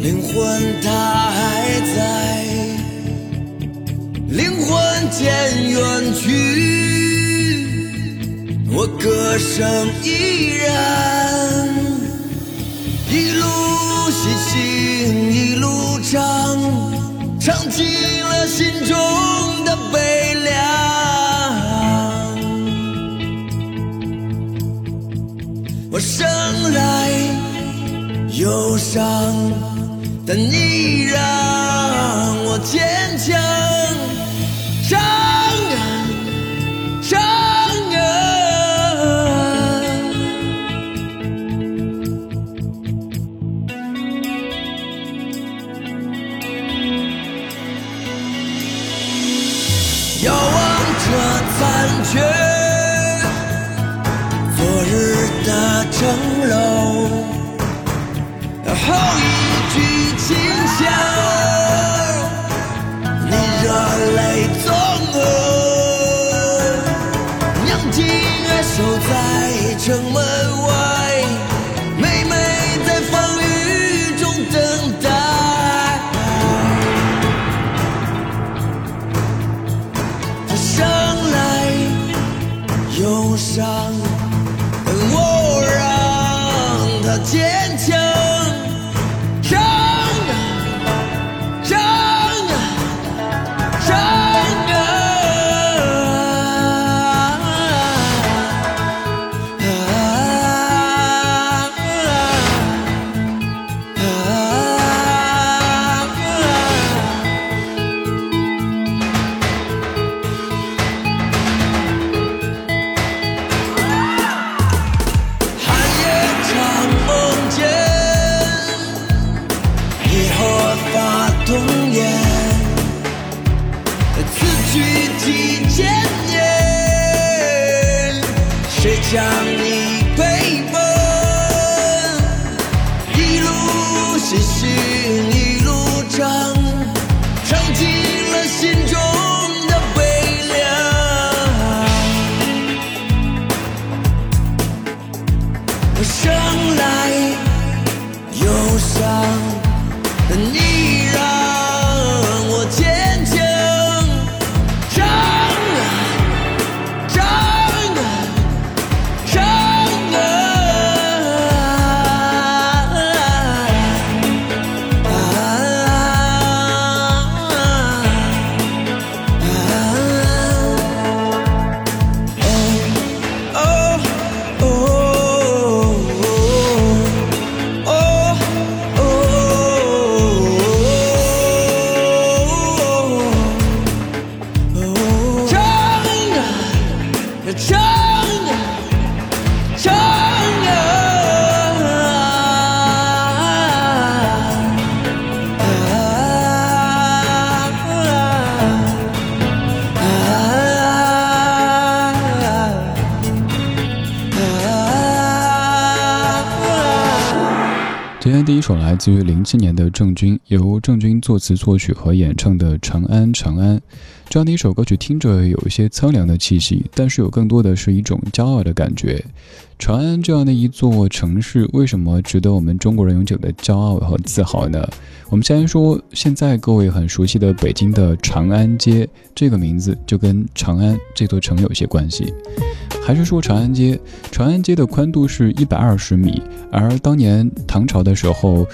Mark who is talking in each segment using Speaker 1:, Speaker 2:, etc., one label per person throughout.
Speaker 1: 灵魂它还在，灵魂渐远去，我歌声依然，一路喜庆一路唱，唱尽了心中的悲凉。我生来忧伤，但你让我坚强。
Speaker 2: 自于零七年的郑钧，由郑钧作词作曲和演唱的《长安长安》。这样的一首歌曲听着有一些苍凉的气息，但是有更多的是一种骄傲的感觉。长安这样的一座城市，为什么值得我们中国人永久的骄傲和自豪呢？我们先说现在各位很熟悉的北京的长安街，这个名字就跟长安这座城有些关系。还是说长安街，长安街的宽度是一百二十米，而当年唐朝的时候，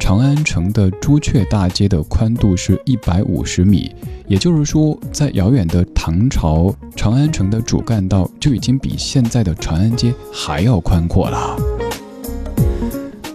Speaker 2: 长安城的朱雀大街的宽度是一百五十米。也就是说，在遥远的唐朝，长安城的主干道就已经比现在的长安街还要宽阔了。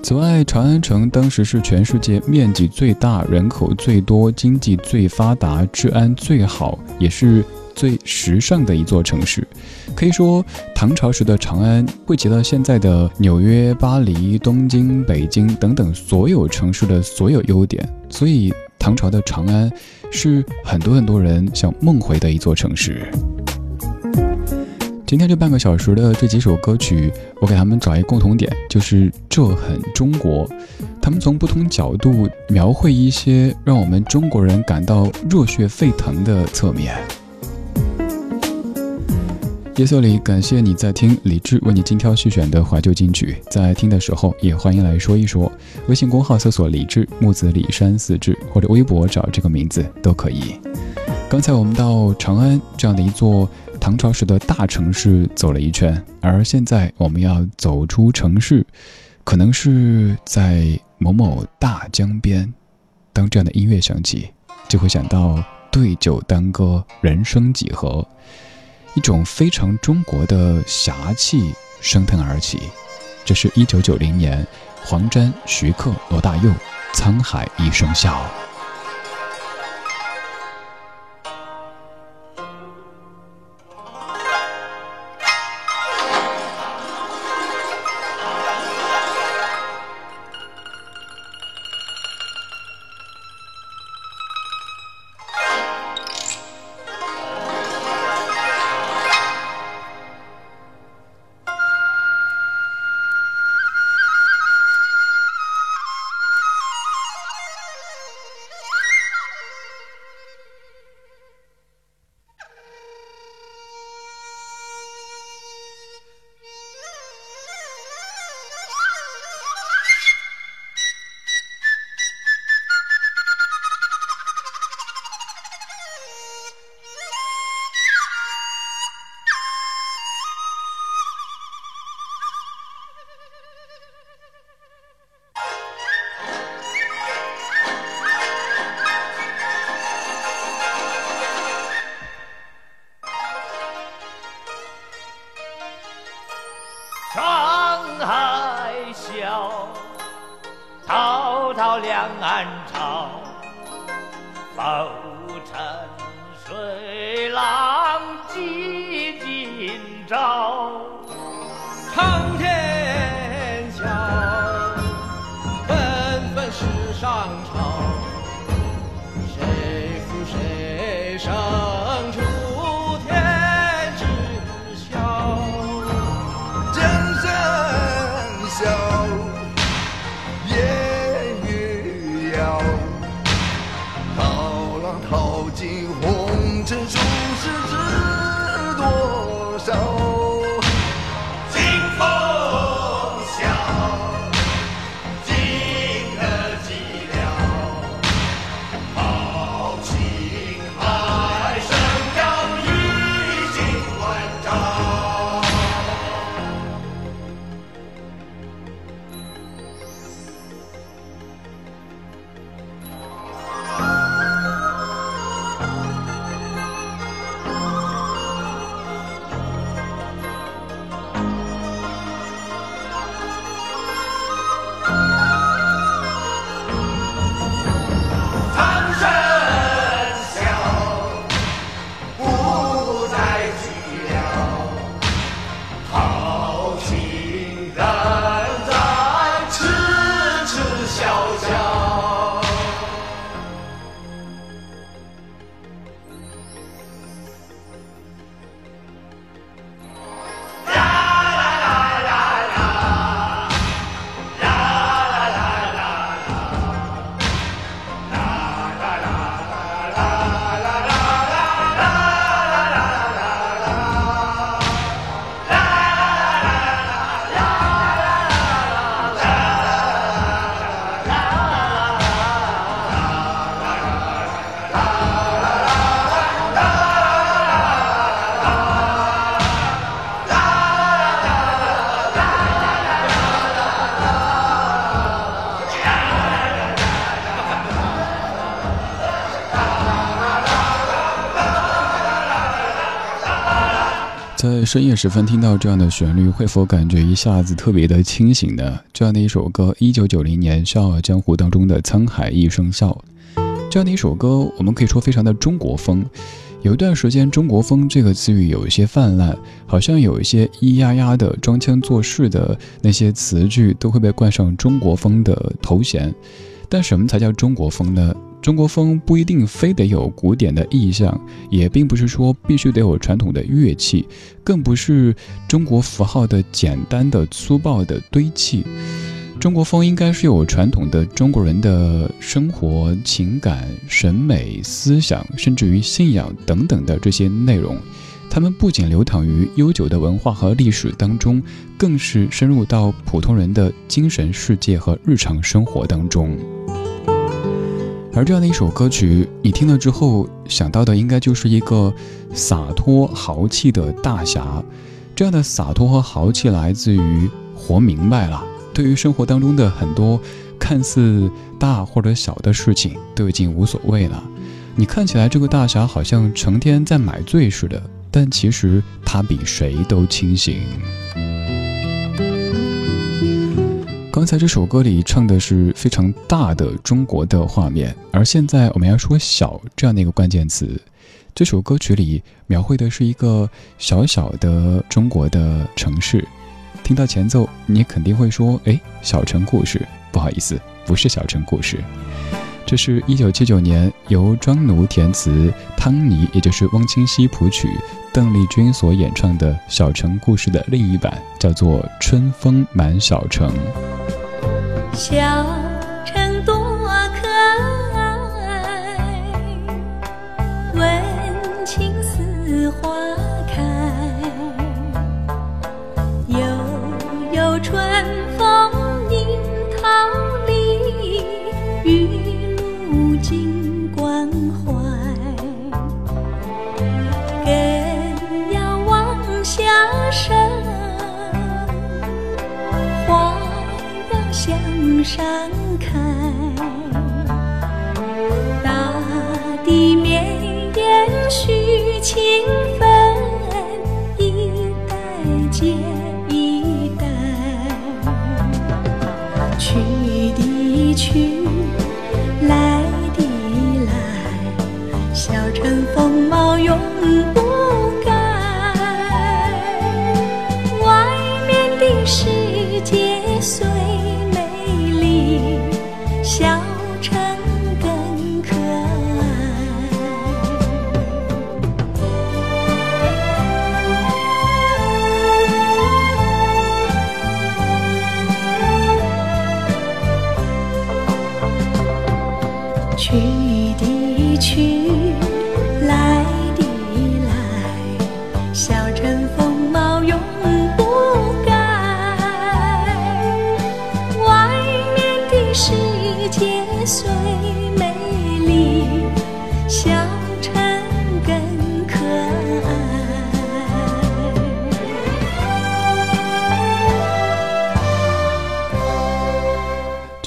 Speaker 2: 此外，长安城当时是全世界面积最大、人口最多、经济最发达、治安最好，也是最时尚的一座城市。可以说，唐朝时的长安汇集了现在的纽约、巴黎、东京、北京等等所有城市的所有优点。所以，唐朝的长安是很多很多人想梦回的一座城市。今天这半个小时的这几首歌曲，我给他们找一个共同点，就是这很中国。他们从不同角度描绘一些让我们中国人感到热血沸腾的侧面。夜色里，感谢你在听李志为你精挑细选的怀旧金曲。在听的时候，也欢迎来说一说。微信公号搜索“李志木子李山四志”，或者微博找这个名字都可以。刚才我们到长安这样的一座。唐朝时的大城市走了一圈，而现在我们要走出城市，可能是在某某大江边。当这样的音乐响起，就会想到对酒当歌，人生几何，一种非常中国的侠气升腾而起。这是一九九零年，黄沾、徐克、罗大佑，《沧海一声笑》。
Speaker 3: 两岸潮，浮沉水浪几今朝。
Speaker 2: 在深夜时分听到这样的旋律，会否感觉一下子特别的清醒呢？这样的一首歌，一九九零年《笑傲江湖》当中的《沧海一声笑》，这样的一首歌，我们可以说非常的中国风。有一段时间，“中国风”这个词语有一些泛滥，好像有一些咿呀呀的装腔作势的那些词句都会被冠上“中国风”的头衔。但什么才叫中国风呢？中国风不一定非得有古典的意象，也并不是说必须得有传统的乐器，更不是中国符号的简单的粗暴的堆砌。中国风应该是有传统的中国人的生活、情感、审美、思想，甚至于信仰等等的这些内容。它们不仅流淌于悠久的文化和历史当中，更是深入到普通人的精神世界和日常生活当中。而这样的一首歌曲，你听了之后想到的应该就是一个洒脱豪气的大侠。这样的洒脱和豪气来自于活明白了，对于生活当中的很多看似大或者小的事情都已经无所谓了。你看起来这个大侠好像成天在买醉似的，但其实他比谁都清醒。刚才这首歌里唱的是非常大的中国的画面，而现在我们要说“小”这样的一个关键词。这首歌曲里描绘的是一个小小的中国的城市。听到前奏，你肯定会说：“哎，小城故事。”不好意思，不是小城故事。这是一九七九年由庄奴填词，汤尼也就是汪清溪谱曲，邓丽君所演唱的小城故事的另一版，叫做《春风满小城》。
Speaker 4: 小上开，大地绵延续情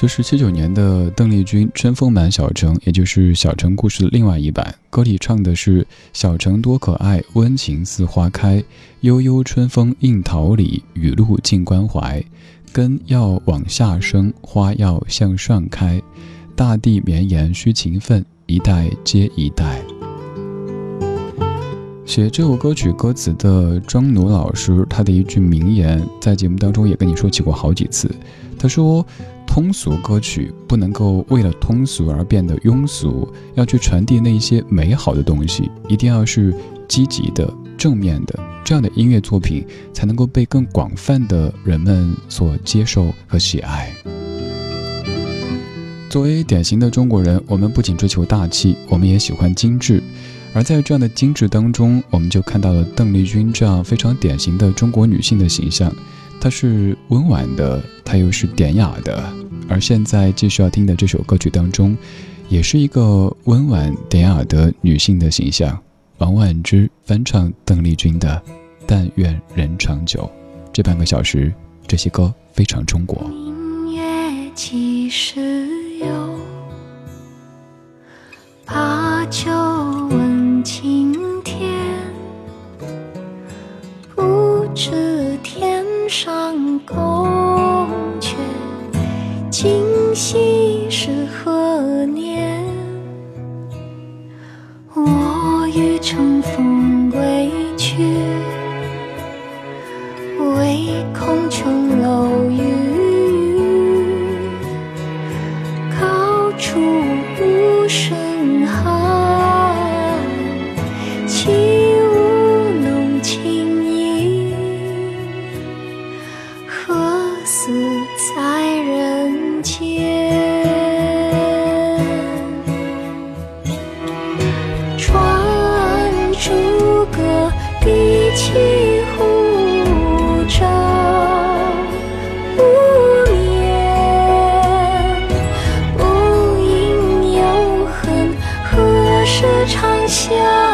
Speaker 2: 是七九年的邓丽君《春风满小城》，也就是《小城故事》的另外一版。歌里唱的是：“小城多可爱，温情似花开，悠悠春风映桃李，雨露尽关怀。根要往下生，花要向上开。大地绵延需勤奋，一代接一代。”写这首歌曲歌词的庄奴老师，他的一句名言，在节目当中也跟你说起过好几次。他说。通俗歌曲不能够为了通俗而变得庸俗，要去传递那一些美好的东西，一定要是积极的、正面的，这样的音乐作品才能够被更广泛的人们所接受和喜爱。作为典型的中国人，我们不仅追求大气，我们也喜欢精致，而在这样的精致当中，我们就看到了邓丽君这样非常典型的中国女性的形象。她是温婉的，她又是典雅的，而现在继续要听的这首歌曲当中，也是一个温婉典雅的女性的形象。王婉之翻唱邓丽君的《但愿人长久》，这半个小时，这些歌非常中国。
Speaker 4: 明月几时有？把酒问青天，不知天上宫。心是相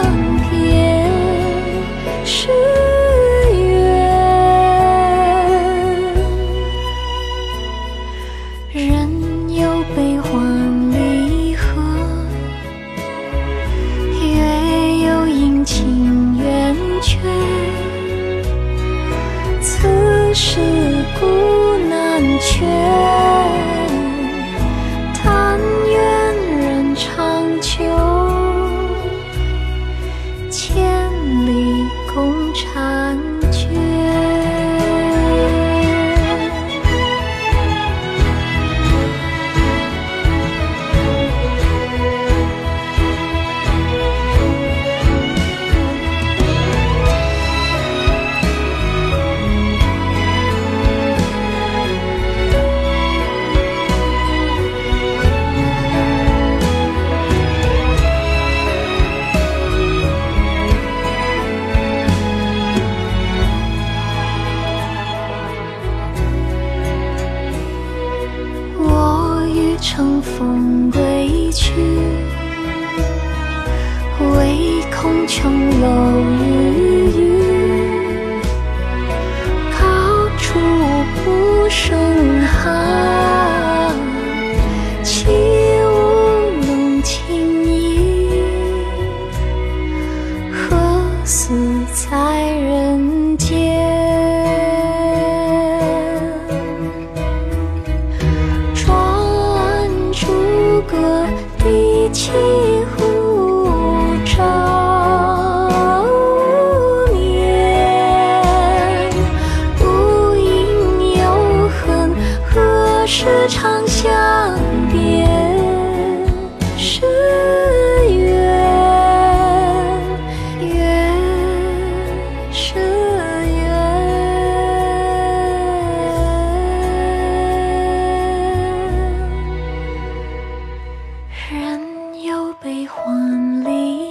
Speaker 4: 有悲欢离。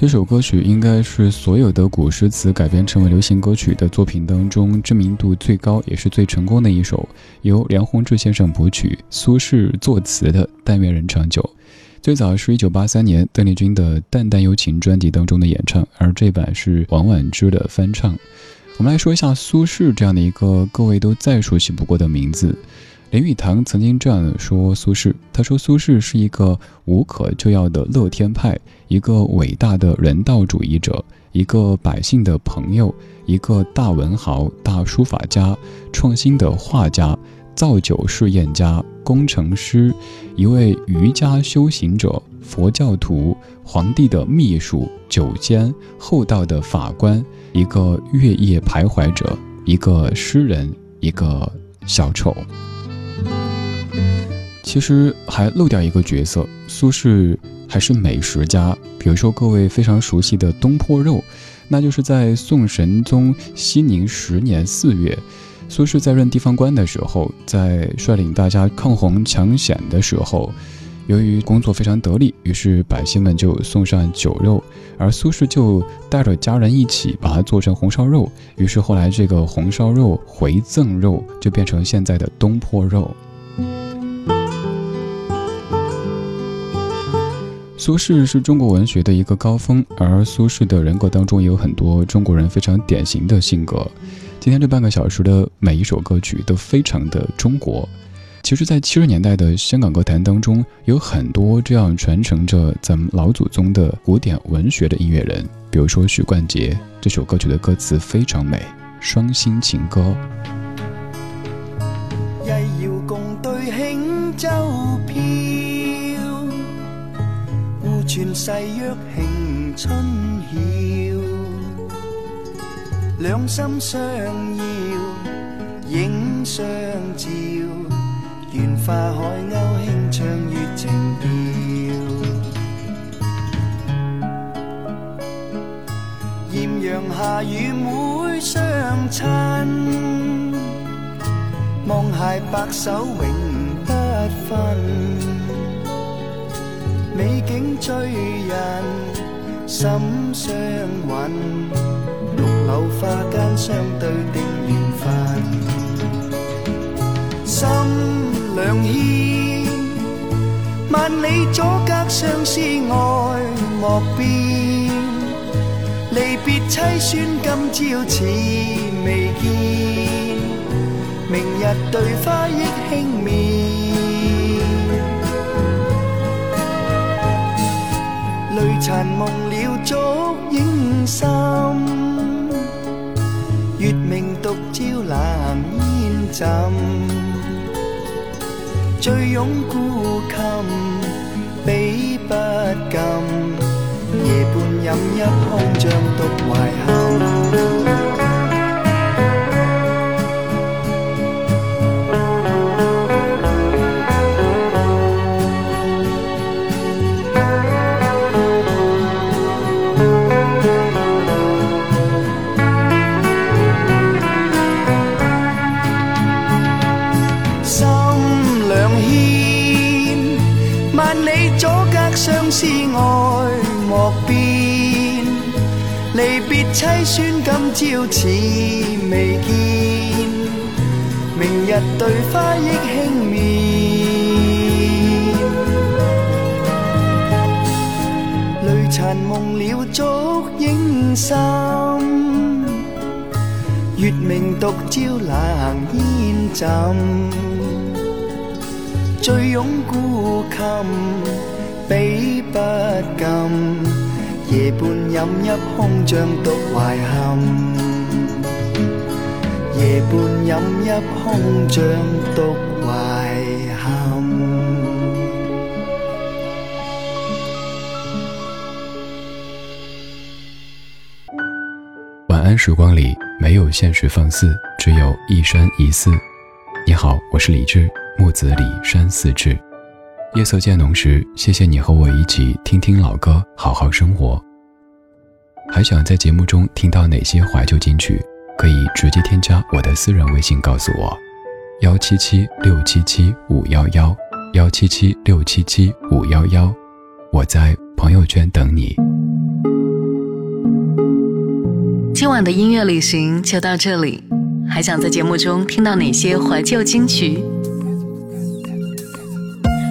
Speaker 2: 这首歌曲应该是所有的古诗词改编成为流行歌曲的作品当中知名度最高也是最成功的一首，由梁鸿志先生谱曲，苏轼作词的《但愿人长久》。最早是一九八三年邓丽君的《淡淡幽情》专辑当中的演唱，而这版是王婉之的翻唱。我们来说一下苏轼这样的一个各位都再熟悉不过的名字。林语堂曾经这样说苏轼：“他说苏轼是一个无可救药的乐天派，一个伟大的人道主义者，一个百姓的朋友，一个大文豪、大书法家，创新的画家，造酒试验家，工程师，一位瑜伽修行者，佛教徒，皇帝的秘书，酒监，厚道的法官，一个月夜徘徊者，一个诗人，一个小丑。”其实还漏掉一个角色，苏轼还是美食家。比如说各位非常熟悉的东坡肉，那就是在宋神宗熙宁十年四月，苏轼在任地方官的时候，在率领大家抗洪抢险的时候，由于工作非常得力，于是百姓们就送上酒肉，而苏轼就带着家人一起把它做成红烧肉，于是后来这个红烧肉回赠肉就变成现在的东坡肉。苏轼是中国文学的一个高峰，而苏轼的人格当中也有很多中国人非常典型的性格。今天这半个小时的每一首歌曲都非常的中国。其实，在七十年代的香港歌坛当中，有很多这样传承着咱们老祖宗的古典文学的音乐人，比如说许冠杰。这首歌曲的歌词非常美，《双星情歌》。
Speaker 5: 一遥共对轻舟飘，互传誓约庆春晓，两心相邀，影相照。花海鸥轻唱月情调，艳阳下与妹相亲，望携白首永不分。美景醉人心相允，绿柳花间相对定缘分。心两牵，万里阻隔相思爱莫变。离别凄酸，今朝似未见。明日对花忆轻眠，泪残蒙了烛影深。月明独照冷烟枕。醉拥孤琴，比不禁。夜半饮泣空，像独怀恨。凄酸，今朝似未见。明日对花忆轻眠，泪残蒙了烛影深。月明独照冷烟枕，醉拥孤琴。比不禁，夜半饮一空，像独怀恨。夜半饮一空，像独怀恨。
Speaker 2: 晚安时光里没有现实放肆，只有一山一寺。你好，我是李志，木子李山寺志。夜色渐浓时，谢谢你和我一起听听老歌，好好生活。还想在节目中听到哪些怀旧金曲？可以直接添加我的私人微信告诉我：幺七七六七七五幺幺幺七七六七七五幺幺。我在朋友圈等你。
Speaker 6: 今晚的音乐旅行就到这里，还想在节目中听到哪些怀旧金曲？